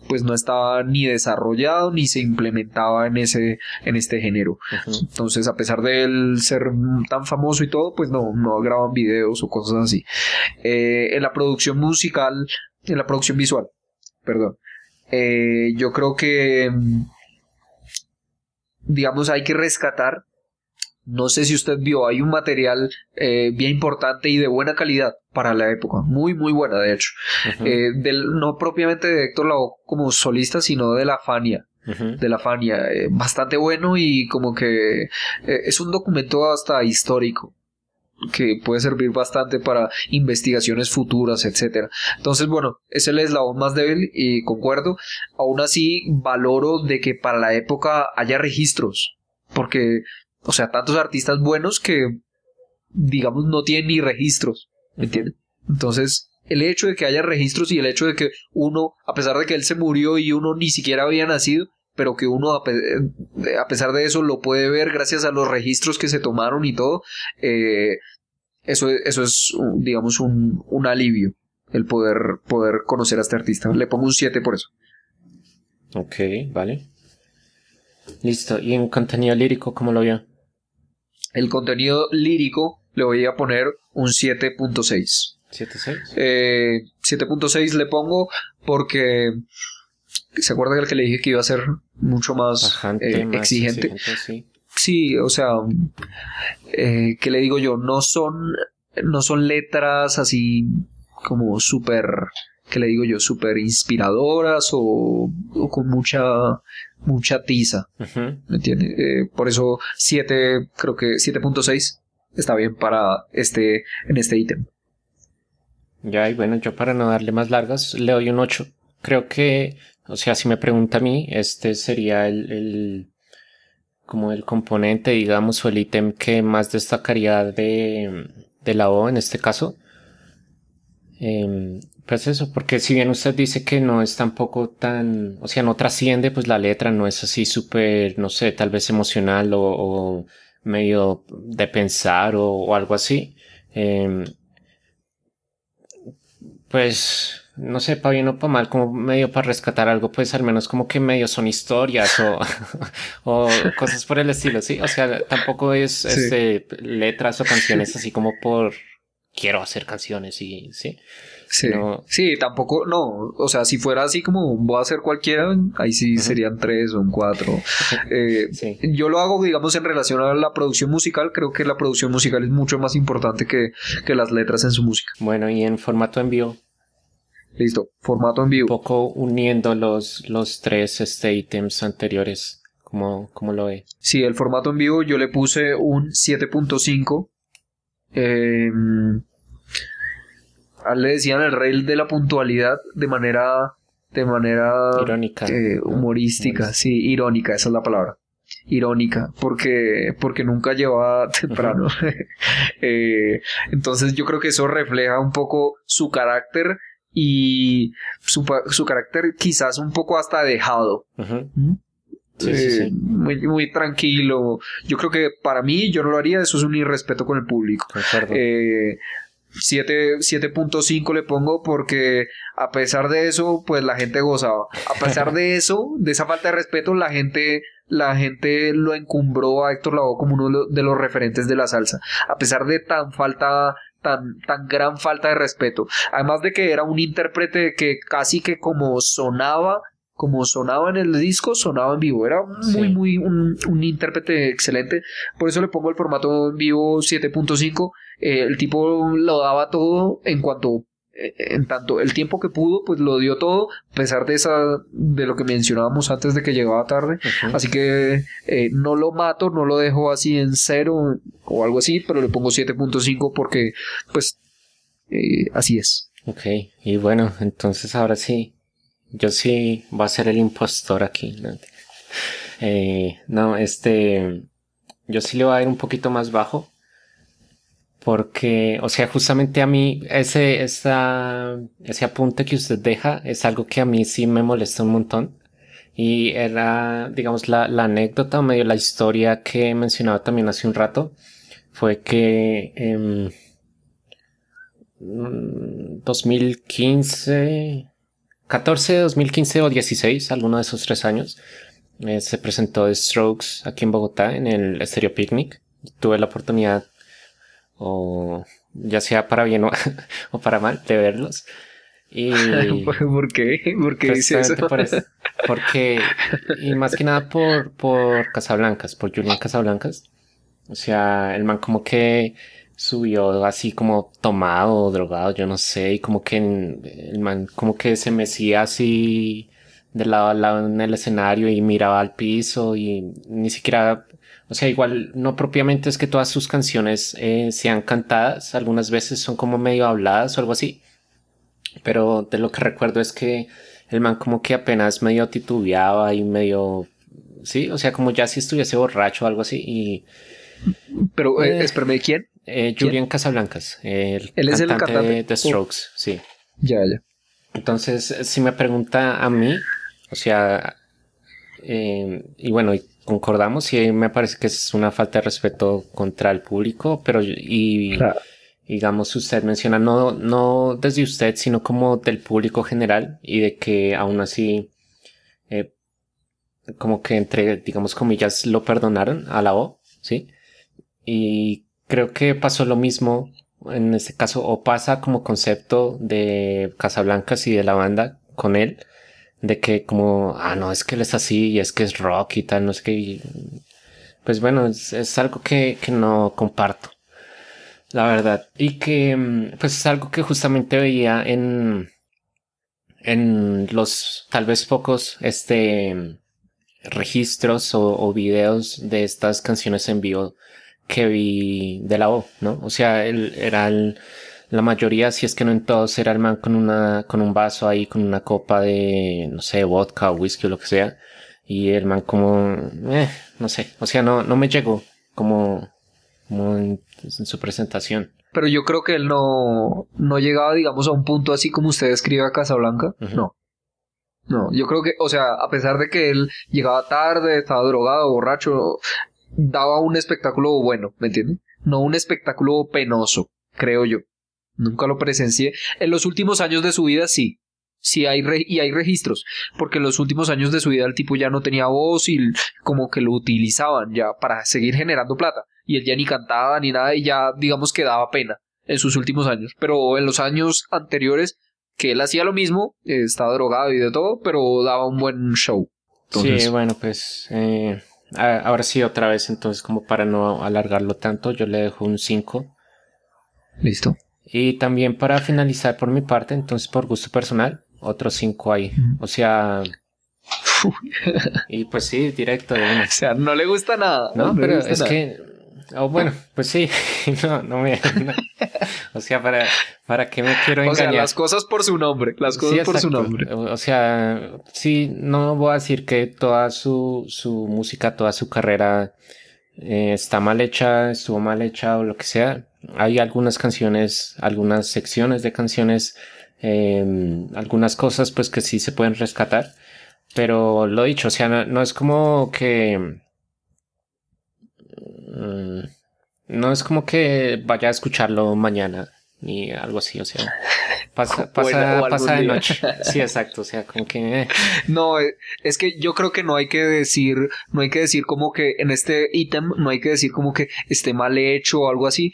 Speaker 2: pues no estaba ni desarrollado ni se implementaba en ese, en este género. Entonces, a pesar de él ser tan famoso y todo, pues no, no graban videos o cosas así. Eh, en la producción musical, en la producción visual, perdón. Eh, yo creo que digamos, hay que rescatar. No sé si usted vio, hay un material eh, bien importante y de buena calidad para la época, muy muy buena de hecho, eh, del, no propiamente de Héctor Lavoe como solista, sino de la Fania, de la Fania, eh, bastante bueno y como que es un documento hasta histórico, que puede servir bastante para investigaciones futuras, etcétera. Entonces, bueno, es el eslabón más débil y concuerdo. Aún así, valoro de que para la época haya registros, porque, o sea, tantos artistas buenos que, digamos, no tienen ni registros, ¿me entiendes? Entonces, el hecho de que haya registros y el hecho de que uno, a pesar de que él se murió y uno ni siquiera había nacido, pero que uno a, pesar de eso lo puede ver gracias a los registros que se tomaron y todo, eh, eso, eso es, digamos, un, un, alivio, el poder, poder conocer a este artista. Le pongo un 7 por eso.
Speaker 1: Ok, vale. Listo. ¿Y en contenido lírico cómo lo vio?
Speaker 2: El contenido lírico le voy a poner un 7.6.
Speaker 1: ¿7.6?
Speaker 2: Eh, 7.6 le pongo porque ¿Se acuerda que le dije que iba a ser mucho más, eh, exigente? sí. o sea, eh, ¿qué le digo yo? No son, no son letras así como súper, ¿qué le digo yo? Súper inspiradoras o, con mucha, mucha tiza. ¿Me entiende? Eh, por eso 7, creo que 7.6 está bien para este, en este ítem.
Speaker 1: Ya, y bueno, yo para no darle más largas, le doy un 8. Creo que o sea, si me pregunta a mí, este sería el, como el componente, digamos, o el ítem que más destacaría de, de la O en este caso. Eh, pues eso, porque si bien usted dice que no es tampoco tan, o sea, no trasciende, pues la letra no es así súper, no sé, tal vez emocional o, medio de pensar o, algo así. Eh, pues no sé, para bien o para mal, como medio para rescatar algo, pues al menos como que medio son historias o, o cosas por el estilo, sí. O sea, tampoco es este, letras o canciones así como por quiero hacer canciones y sí.
Speaker 2: Sí, sí, tampoco, no, o sea, si fuera así como voy a hacer cualquiera, ahí sí serían tres o un cuatro. Eh, Yo lo hago, digamos, en relación a la producción musical, creo que la producción musical es mucho más importante que, que las letras en su música.
Speaker 1: Bueno, y en formato en vivo.
Speaker 2: Listo, formato en vivo.
Speaker 1: Un poco uniendo los, los tres este, ítems anteriores, como, como lo ve.
Speaker 2: Sí, el formato en vivo yo le puse un 7.5. Eh, le decían el rey de la puntualidad de manera de manera
Speaker 1: irónica
Speaker 2: eh, humorística sí irónica esa es la palabra irónica porque porque nunca llevaba temprano eh, entonces yo creo que eso refleja un poco su carácter y su, su carácter quizás un poco hasta dejado. ¿Mm? Sí, sí, sí. Muy, muy, tranquilo. Yo creo que para mí yo no lo haría, eso es un irrespeto con el público. Eh, 7.5 le pongo porque a pesar de eso, pues la gente gozaba. A pesar de eso, de esa falta de respeto, la gente, la gente lo encumbró a Héctor Lavoe como uno de los referentes de la salsa. A pesar de tan falta tan, tan gran falta de respeto. Además de que era un intérprete que casi que como sonaba, como sonaba en el disco, sonaba en vivo. Era muy, muy un, un, intérprete excelente. Por eso le pongo el formato en vivo 7.5. Eh, el tipo lo daba todo en cuanto en tanto el tiempo que pudo, pues lo dio todo, a pesar de esa, de lo que mencionábamos antes de que llegaba tarde. Así que eh, no lo mato, no lo dejo así en cero o algo así, pero le pongo 7.5 porque, pues, eh, así es.
Speaker 1: Ok, y bueno, entonces ahora sí, yo sí voy a ser el impostor aquí. No, no este, yo sí le voy a ir un poquito más bajo porque, o sea, justamente a mí ese, esa, ese apunte que usted deja es algo que a mí sí me molesta un montón. Y era, digamos, la, la anécdota medio la historia que mencionaba también hace un rato. Fue que en 2015, 14, 2015 o 16, alguno de esos tres años, eh, se presentó Strokes aquí en Bogotá en el Stereo Picnic. Tuve la oportunidad, o ya sea para bien o, o para mal, de verlos. Y
Speaker 2: ¿Por qué? ¿Por qué dice eso?
Speaker 1: por eso. Porque, y más que nada por, por Casablancas, por Julián Casablancas. O sea, el man como que subió así como tomado, drogado, yo no sé, y como que el man como que se mecía así de lado a lado en el escenario y miraba al piso y ni siquiera, o sea, igual no propiamente es que todas sus canciones eh, sean cantadas, algunas veces son como medio habladas o algo así, pero de lo que recuerdo es que el man como que apenas medio titubeaba y medio, sí, o sea, como ya si estuviese borracho o algo así y...
Speaker 2: Pero, eh, espérame, ¿quién?
Speaker 1: Eh, Julian Casablancas, el Él es cantante el cantante de The Strokes, sí.
Speaker 2: Ya, ya.
Speaker 1: Entonces, si me pregunta a mí, o sea, eh, y bueno, concordamos y me parece que es una falta de respeto contra el público, pero y digamos usted menciona no, no desde usted, sino como del público general y de que aún así eh, como que entre, digamos comillas, lo perdonaron a la O, ¿sí? Y creo que pasó lo mismo en este caso, o pasa como concepto de Casablancas y de la banda con él, de que como, ah, no, es que él es así y es que es rock y tal, no es que... Pues bueno, es, algo que, que, no comparto, la verdad. Y que, mm, pues es algo que justamente veía en, en los tal vez pocos, este, registros o, o videos de estas canciones en vivo que vi de la O, ¿no? O sea, él era el, la mayoría, si es que no en todos, era el man con una, con un vaso ahí, con una copa de, no sé, vodka o whisky o lo que sea. Y el man como, eh, no sé, o sea, no, no me llegó como, como en, su presentación.
Speaker 2: Pero yo creo que él no, no llegaba, digamos, a un punto así como usted escribe a Casablanca. No. No, yo creo que, o sea, a pesar de que él llegaba tarde, estaba drogado, borracho, daba un espectáculo bueno, ¿me entiendes? No un espectáculo penoso, creo yo. Nunca lo presencié. En los últimos años de su vida sí. Sí hay y hay registros, porque en los últimos años de su vida el tipo ya no tenía voz y como que lo utilizaban ya para seguir generando plata. Y él ya ni cantaba ni nada y ya digamos que daba pena en sus últimos años. Pero en los años anteriores que él hacía lo mismo, eh, estaba drogado y de todo, pero daba un buen show.
Speaker 1: Sí, bueno, pues eh, ahora sí otra vez, entonces como para no alargarlo tanto, yo le dejo un 5.
Speaker 2: Listo.
Speaker 1: Y también para finalizar por mi parte, entonces por gusto personal, otros cinco ahí. O sea... y pues sí, directo de
Speaker 2: O sea, no le gusta nada.
Speaker 1: No, pero es que... Oh, bueno, pues sí, no, no me... O sea, para, ¿para qué me quiero engañar? O sea,
Speaker 2: las cosas por su nombre, las cosas por su nombre.
Speaker 1: O sea, sí, no voy a decir que toda su, su música, toda su carrera eh, está mal hecha, estuvo mal hecha o lo que sea hay algunas canciones, algunas secciones de canciones, em, algunas cosas pues que sí se pueden rescatar. Pero lo dicho, o sea, no, es como que... Mm, no es como que vaya a escucharlo mañana ni algo así, o sea, pasa, pasa, pasa de noche. Sí, exacto, o sea, como que... Eh.
Speaker 2: No, eh, es que yo creo que no hay que decir, no hay que decir como que en este ítem, no hay que decir como que esté mal hecho o algo así,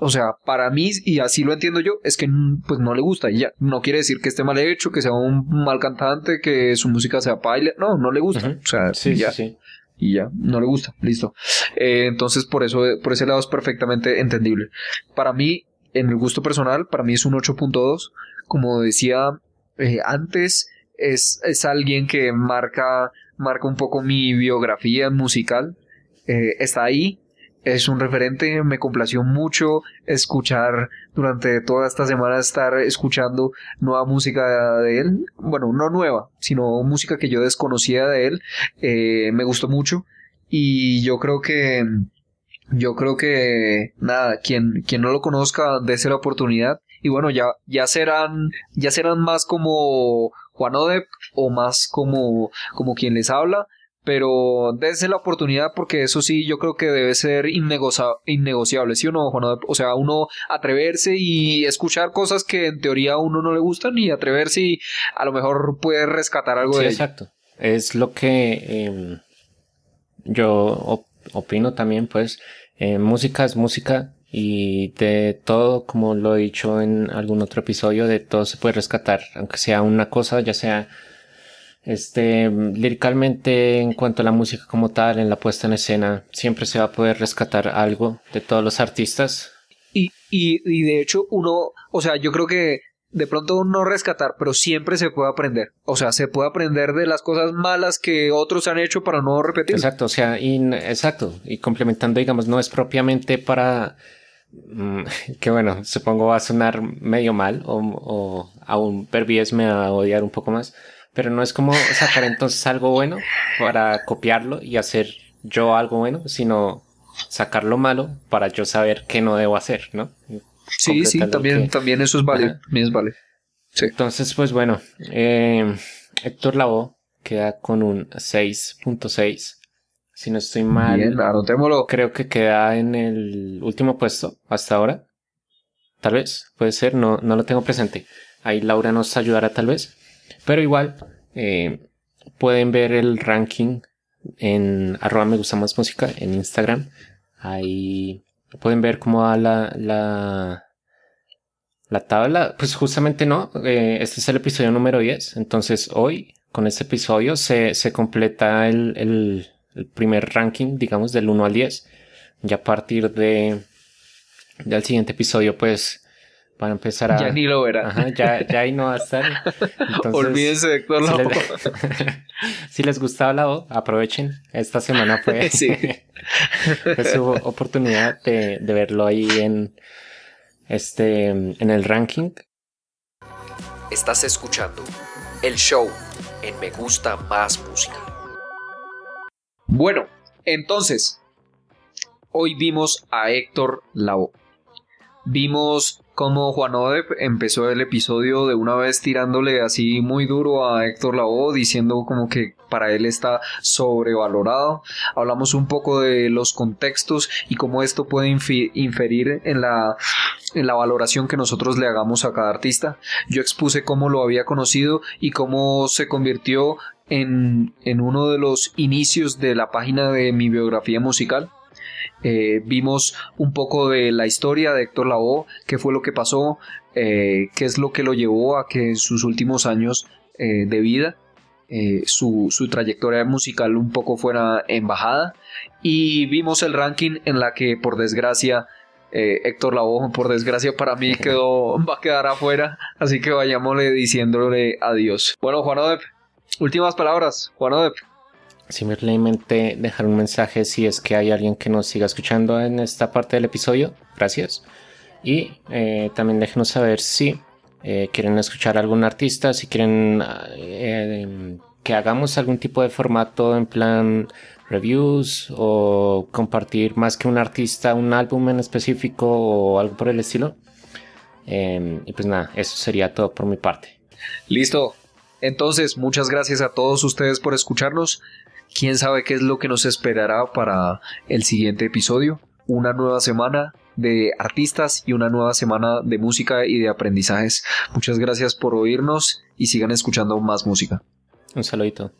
Speaker 2: o sea, para mí, y así lo entiendo yo, es que pues no le gusta y ya. No quiere decir que esté mal hecho, que sea un mal cantante, que su música sea paila. No, no le gusta. O sea, sí, ya. Sí, Y ya, no le gusta. Listo. Eh, entonces, por eso, por ese lado es perfectamente entendible. Para mí, en el gusto personal, para mí es un 8.2. Como decía eh, antes, es, es alguien que marca, marca un poco mi biografía musical. Eh, está ahí, es un referente, me complació mucho escuchar durante toda esta semana estar escuchando nueva música de él, bueno, no nueva, sino música que yo desconocía de él, eh, me gustó mucho y yo creo que yo creo que nada, quien, quien no lo conozca, dése la oportunidad y bueno, ya, ya serán, ya serán más como Juan Odep o más como, como quien les habla, pero dése la oportunidad porque eso sí yo creo que debe ser innegociable, ¿sí o no, Juan Odep? O sea, uno atreverse y escuchar cosas que en teoría a uno no le gustan y atreverse y a lo mejor puede rescatar algo de
Speaker 1: exacto. Es lo que em, yo opino también, pues, eh, música es música y de todo, como lo he dicho en algún otro episodio, de todo se puede rescatar, aunque sea una cosa, ya sea este, líricamente, en cuanto a la música como tal, en la puesta en escena, siempre se va a poder rescatar algo de todos los artistas.
Speaker 2: Y, y, y de hecho, uno, o sea, yo creo que de pronto no rescatar, pero siempre se puede aprender. O sea, se puede aprender de las cosas malas que otros han hecho para no repetir.
Speaker 1: Exacto, o sea, y, exacto. Y complementando, digamos, no es propiamente para mm, que bueno, supongo va a sonar medio mal o, o aún Pervies me va a odiar un poco más, pero no es como sacar entonces algo bueno para copiarlo y hacer yo algo bueno, sino sacar lo malo para yo saber qué no debo hacer, ¿no?
Speaker 2: Sí, sí, también, también eso es válido. También es válido.
Speaker 1: Entonces, pues bueno, eh, Héctor Lavoe queda con un 6.6. Si no estoy mal,
Speaker 2: Bien, anotémoslo.
Speaker 1: creo que queda en el último puesto hasta ahora. Tal vez, puede ser, no, no lo tengo presente. Ahí Laura nos ayudará tal vez. Pero igual, eh, pueden ver el ranking en arroba me gusta más música en Instagram. Ahí pueden ver cómo va la, la, la tabla. Pues justamente no, eh, este es el episodio número 10. Entonces hoy, con este episodio, se, se completa el, el, el, primer ranking, digamos, del 1 al 10. Y a partir de del siguiente episodio, pues van a empezar a.
Speaker 2: Ya ni lo verá.
Speaker 1: Ajá, ya, ya ahí no va a estar.
Speaker 2: Olvídense de Héctor si
Speaker 1: les, si les gustaba la voz, aprovechen. Esta semana fue, sí. fue su oportunidad de, de, verlo ahí en este en el ranking.
Speaker 3: Estás escuchando el show en Me Gusta Más Música.
Speaker 2: Bueno, entonces, hoy vimos a Héctor Lavoe. Vimos como Juan Odep empezó el episodio de una vez tirándole así muy duro a Héctor Lavoe, diciendo como que para él está sobrevalorado. Hablamos un poco de los contextos y cómo esto puede inferir en la, en la valoración que nosotros le hagamos a cada artista. Yo expuse cómo lo había conocido y cómo se convirtió en, en uno de los inicios de la página de mi biografía musical eh, vimos un poco de la historia de Héctor Lavoe, qué fue lo que pasó, eh, qué es lo que lo llevó a que en sus últimos años eh, de vida su, su, trayectoria musical un poco fuera embajada. Y vimos el ranking en la que por desgracia Héctor Lavoe por desgracia para mí quedó va a quedar afuera. Así que vayámosle diciéndole adiós. Bueno Juan Odep últimas palabras Juan Odep
Speaker 1: Simplemente dejar un mensaje si es que hay alguien que nos siga escuchando en esta parte del episodio. Gracias. Y eh, también déjenos saber si eh, quieren escuchar a algún artista, si quieren eh, que hagamos algún tipo de formato en plan reviews o compartir más que un artista, un álbum en específico o algo por el estilo. y pues nada, eso sería todo por mi parte.
Speaker 2: Listo. Entonces, muchas gracias a todos ustedes por escucharnos quién sabe qué es lo que nos esperará para el siguiente episodio. Una nueva semana de artistas y una nueva semana de música y de aprendizajes. Muchas gracias por oírnos y sigan escuchando más música.
Speaker 1: Un saludito.